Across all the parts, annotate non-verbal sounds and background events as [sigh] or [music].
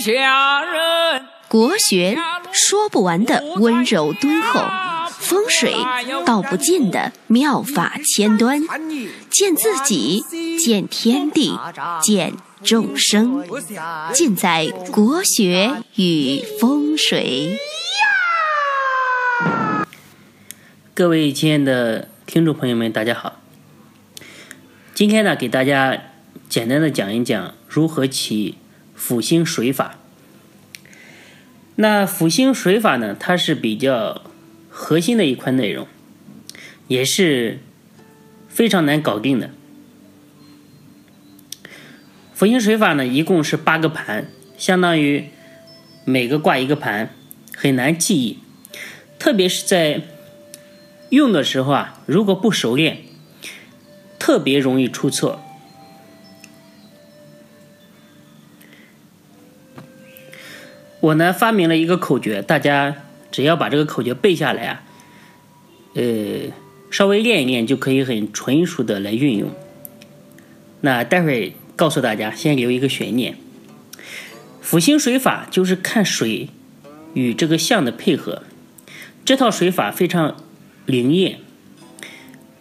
下人。国学说不完的温柔敦厚，风水道不尽的妙法千端，见自己，见天地，见众生，尽在国学与风水。各位亲爱的听众朋友们，大家好。今天呢，给大家简单的讲一讲如何起辅星水法。那辅星水法呢，它是比较核心的一块内容，也是非常难搞定的。辅星水法呢，一共是八个盘，相当于每个挂一个盘，很难记忆，特别是在用的时候啊，如果不熟练。特别容易出错。我呢发明了一个口诀，大家只要把这个口诀背下来啊，呃，稍微练一练就可以很纯熟的来运用。那待会儿告诉大家，先留一个悬念。辅星水法就是看水与这个象的配合，这套水法非常灵验。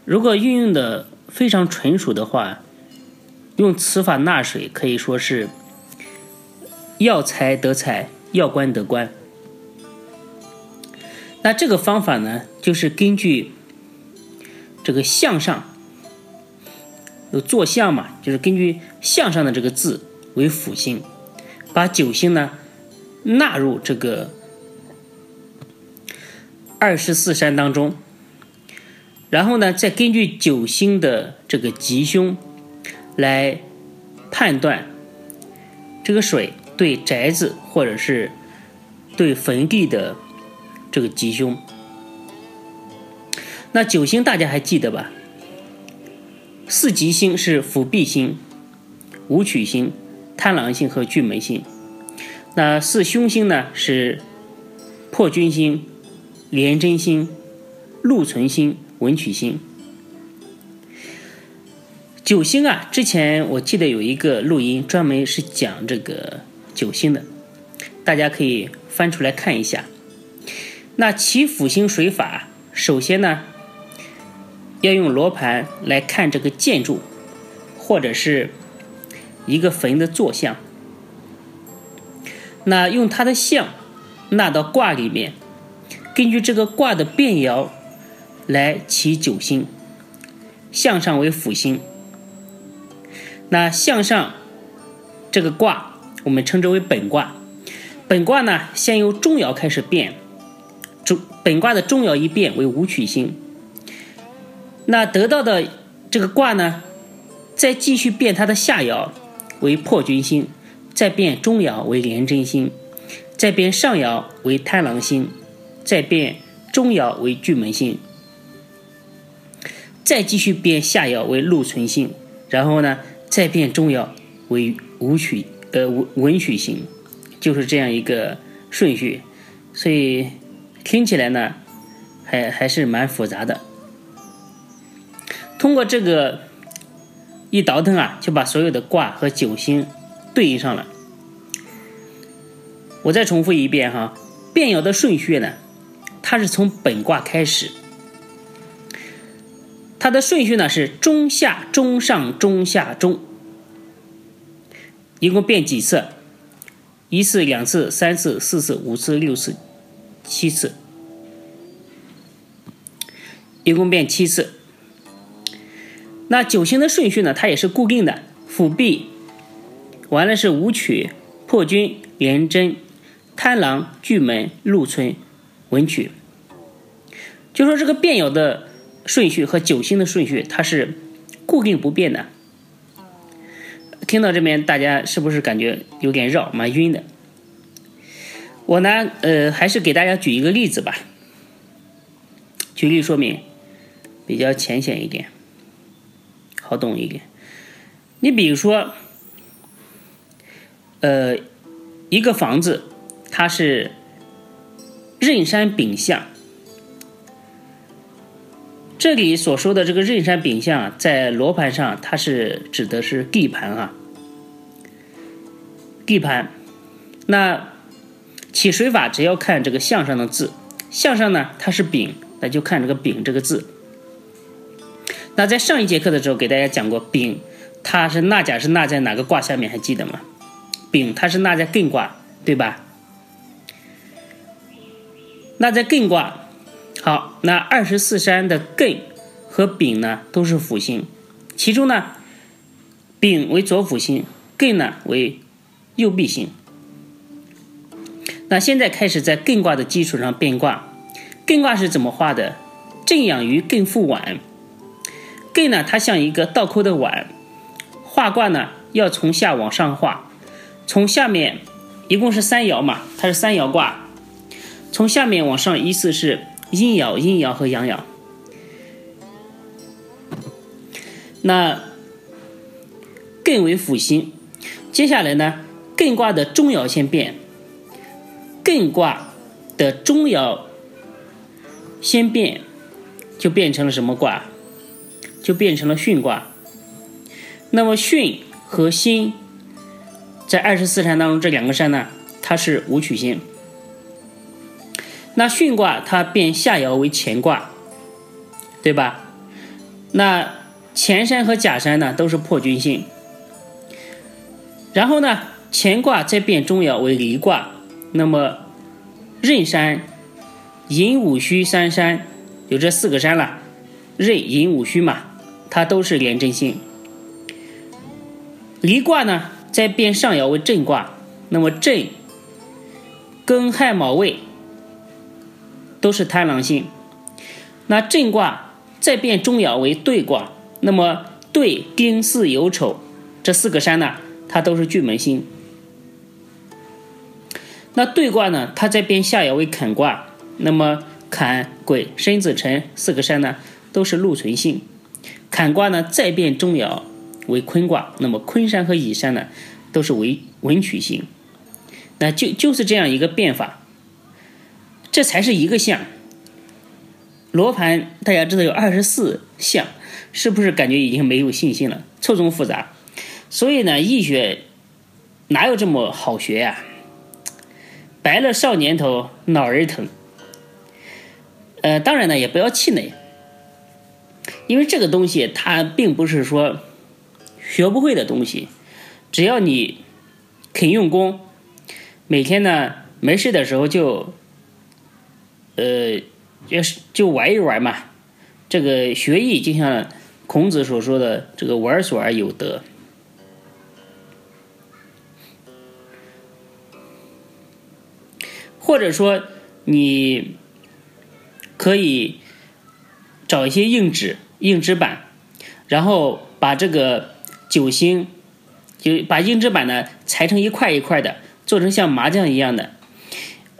如果运用的非常纯熟的话，用此法纳水可以说是要财得财，要官得官。那这个方法呢，就是根据这个向上有坐向嘛，就是根据向上的这个字为辅星，把九星呢纳入这个二十四山当中。然后呢，再根据九星的这个吉凶来判断这个水对宅子或者是对坟地的这个吉凶。那九星大家还记得吧？四吉星是辅弼星、武曲星、贪狼星和巨门星。那四凶星呢是破军星、廉贞星、禄存星。文曲星，九星啊！之前我记得有一个录音，专门是讲这个九星的，大家可以翻出来看一下。那起辅星水法，首先呢，要用罗盘来看这个建筑，或者是一个坟的坐向。那用它的像纳到卦里面，根据这个卦的变爻。来起九星，向上为辅星。那向上这个卦，我们称之为本卦。本卦呢，先由中爻开始变，中本卦的中爻一变为武曲星。那得到的这个卦呢，再继续变它的下爻为破军星，再变中爻为廉贞星，再变上爻为贪狼星，再变中爻为巨门星。再继续变下爻为禄存星，然后呢，再变中爻为武曲呃文文曲星，就是这样一个顺序，所以听起来呢，还还是蛮复杂的。通过这个一倒腾啊，就把所有的卦和九星对应上了。我再重复一遍哈，变爻的顺序呢，它是从本卦开始。它的顺序呢是中下中上中下中，一共变几次？一次、两次、三次、四次、五次、六次、七次，一共变七次。那九星的顺序呢？它也是固定的，辅弼，完了是武曲、破军、廉贞、贪狼、巨门、禄存、文曲。就说这个变爻的。顺序和九星的顺序它是固定不变的。听到这边，大家是不是感觉有点绕，蛮晕的？我呢，呃，还是给大家举一个例子吧，举例说明，比较浅显一点，好懂一点。你比如说，呃，一个房子，它是壬山丙向。这里所说的这个壬山丙向，在罗盘上，它是指的是地盘啊。地盘，那起水法只要看这个象上的字，象上呢它是丙，那就看这个丙这个字。那在上一节课的时候给大家讲过，丙它是纳甲是纳在哪个卦下面，还记得吗？丙它是纳在艮卦，对吧？那在艮卦，好，那二十四山的艮和丙呢都是辅星，其中呢，丙为左辅星，艮呢为右臂星。那现在开始在艮卦的基础上变卦，艮卦是怎么画的？正养于艮复碗，艮呢它像一个倒扣的碗，画卦呢要从下往上画，从下面一共是三爻嘛，它是三爻卦，从下面往上依次是阴爻、阴爻和阳爻。那艮为辅星，接下来呢，艮卦的中爻先变。艮卦的中爻先变，就变成了什么卦？就变成了巽卦。那么巽和辛在二十四山当中，这两个山呢，它是武曲星。那巽卦它变下爻为乾卦，对吧？那乾山和甲山呢，都是破军星。然后呢，乾卦再变中爻为离卦。那么，壬山、寅午戌三山，有这四个山了。壬寅午戌嘛，它都是廉贞星。离卦呢，再变上爻为震卦。那么震、庚亥卯未都是贪狼星。那震卦再变中爻为兑卦。那么兑、丁巳酉丑这四个山呢，它都是巨门星。那兑卦呢？它在变下爻为坎卦，那么坎、癸、申子辰四个山呢，都是禄存性。坎卦呢再变中爻为坤卦，那么坤山和乙山呢，都是为文曲星。那就就是这样一个变法，这才是一个象。罗盘大家知道有二十四象，是不是感觉已经没有信心了？错综复杂。所以呢，易学哪有这么好学呀？白了少年头，脑儿疼。呃，当然呢，也不要气馁，因为这个东西它并不是说学不会的东西，只要你肯用功，每天呢没事的时候就，呃，就是就玩一玩嘛。这个学艺就像孔子所说的“这个玩所而有得”。或者说，你可以找一些硬纸、硬纸板，然后把这个九星，就把硬纸板呢裁成一块一块的，做成像麻将一样的，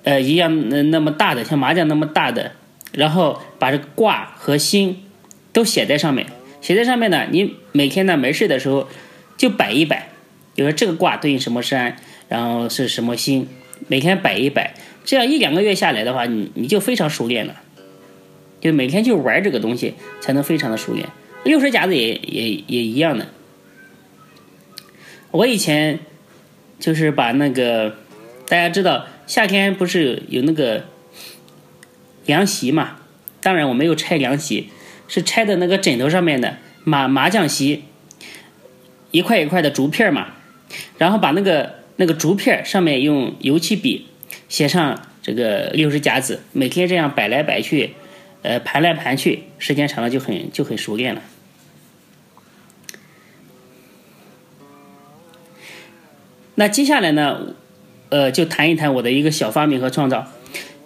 呃，一样那那么大的，像麻将那么大的，然后把这个卦和星都写在上面。写在上面呢，你每天呢没事的时候就摆一摆，比如说这个卦对应什么山，然后是什么星，每天摆一摆。这样一两个月下来的话，你你就非常熟练了，就每天就玩这个东西，才能非常的熟练。六十甲子也也也一样的。我以前就是把那个大家知道夏天不是有那个凉席嘛？当然我没有拆凉席，是拆的那个枕头上面的麻麻将席，一块一块的竹片嘛，然后把那个那个竹片上面用油漆笔。写上这个六十甲子，每天这样摆来摆去，呃，盘来盘去，时间长了就很就很熟练了。那接下来呢，呃，就谈一谈我的一个小发明和创造。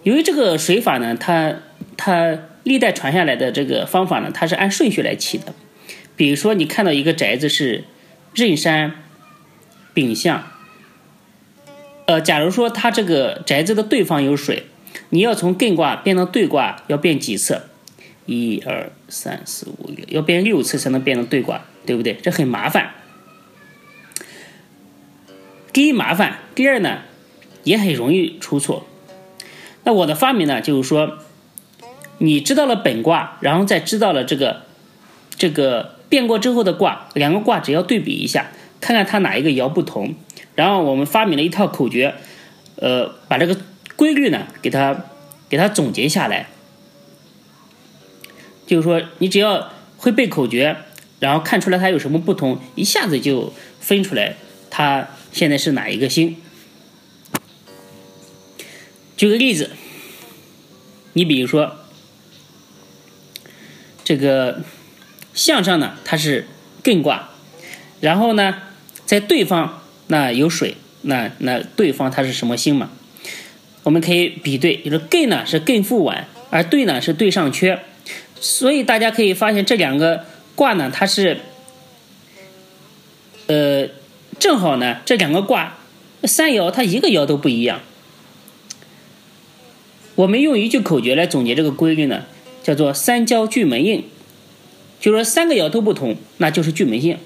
由于这个水法呢，它它历代传下来的这个方法呢，它是按顺序来起的。比如说，你看到一个宅子是壬山丙向。呃，假如说它这个宅子的对方有水，你要从艮卦变到兑卦，要变几次？一二三四五六，要变六次才能变成兑卦，对不对？这很麻烦。第一麻烦，第二呢，也很容易出错。那我的发明呢，就是说，你知道了本卦，然后再知道了这个这个变过之后的卦，两个卦只要对比一下，看看它哪一个爻不同。然后我们发明了一套口诀，呃，把这个规律呢，给它给它总结下来。就是说，你只要会背口诀，然后看出来它有什么不同，一下子就分出来它现在是哪一个星。举个例子，你比如说这个向上呢，它是艮卦，然后呢，在对方那有水，那那对方它是什么星嘛？我们可以比对，就是艮呢是艮复晚，而兑呢是兑上缺。所以大家可以发现这两个卦呢，它是，呃，正好呢，这两个卦三爻它一个爻都不一样。我们用一句口诀来总结这个规律呢，叫做“三焦聚门应”，就说三个爻都不同，那就是巨门性。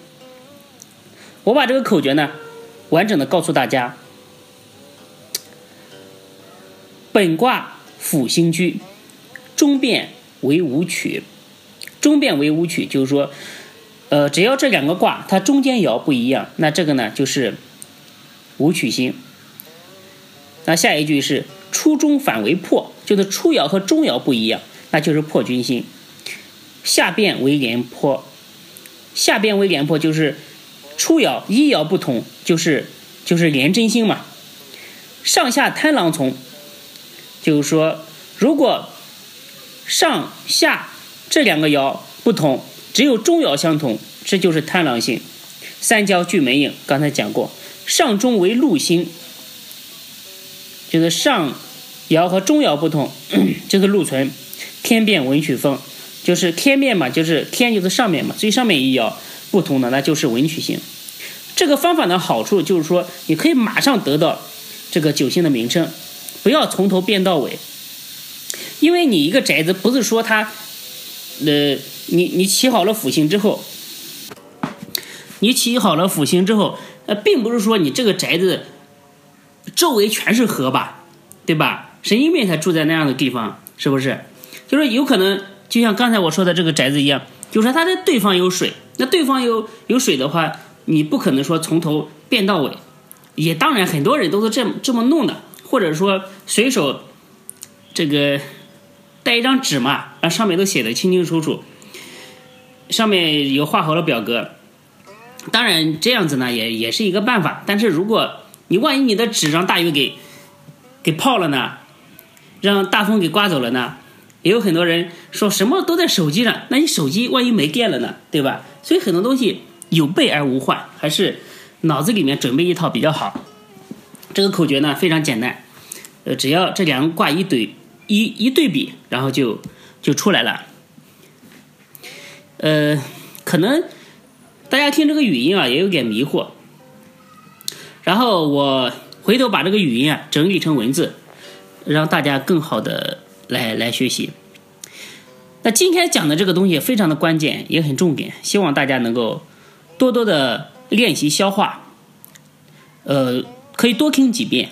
我把这个口诀呢，完整的告诉大家：本卦辅星居，中变。为武曲，中变为武曲，就是说，呃，只要这两个卦它中间爻不一样，那这个呢就是武曲星。那下一句是初中反为破，就是初爻和中爻不一样，那就是破军星。下变为廉颇，下变为廉颇就是初爻一爻不同，就是就是廉贞星嘛。上下贪狼从，就是说如果。上下这两个爻不同，只有中爻相同，这就是贪狼星。三焦聚门应，刚才讲过，上中为禄星，就是上爻和中爻不同，就 [coughs] 是禄存，天变文曲风，就是天变嘛，就是天就是上面嘛，最上面一爻不同的，那就是文曲星。这个方法的好处就是说，你可以马上得到这个九星的名称，不要从头变到尾。因为你一个宅子不是说它，呃，你你起好了辅星之后，你起好了辅星之后，呃，并不是说你这个宅子周围全是河吧，对吧？神经病才住在那样的地方，是不是？就是有可能，就像刚才我说的这个宅子一样，就是说它的对方有水，那对方有有水的话，你不可能说从头变到尾。也当然，很多人都是这么这么弄的，或者说随手这个。带一张纸嘛，让上面都写的清清楚楚，上面有画好了表格。当然这样子呢，也也是一个办法。但是如果你万一你的纸让大雨给给泡了呢，让大风给刮走了呢，也有很多人说什么都在手机上，那你手机万一没电了呢，对吧？所以很多东西有备而无患，还是脑子里面准备一套比较好。这个口诀呢非常简单，呃，只要这两个挂一对。一一对比，然后就就出来了。呃，可能大家听这个语音啊，也有点迷惑。然后我回头把这个语音啊整理成文字，让大家更好的来来学习。那今天讲的这个东西非常的关键，也很重点，希望大家能够多多的练习消化。呃，可以多听几遍。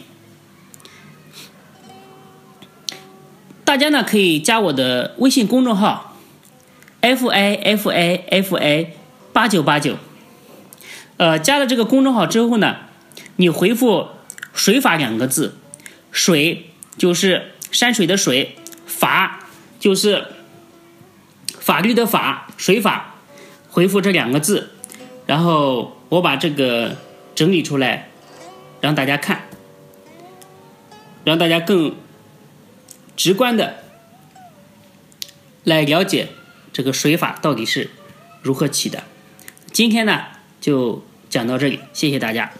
大家呢可以加我的微信公众号，f a f a f a 八九八九。呃，加了这个公众号之后呢，你回复“水法”两个字，“水”就是山水的“水”，“法”就是法律的“法”，水法。回复这两个字，然后我把这个整理出来，让大家看，让大家更。直观的来了解这个水法到底是如何起的。今天呢就讲到这里，谢谢大家。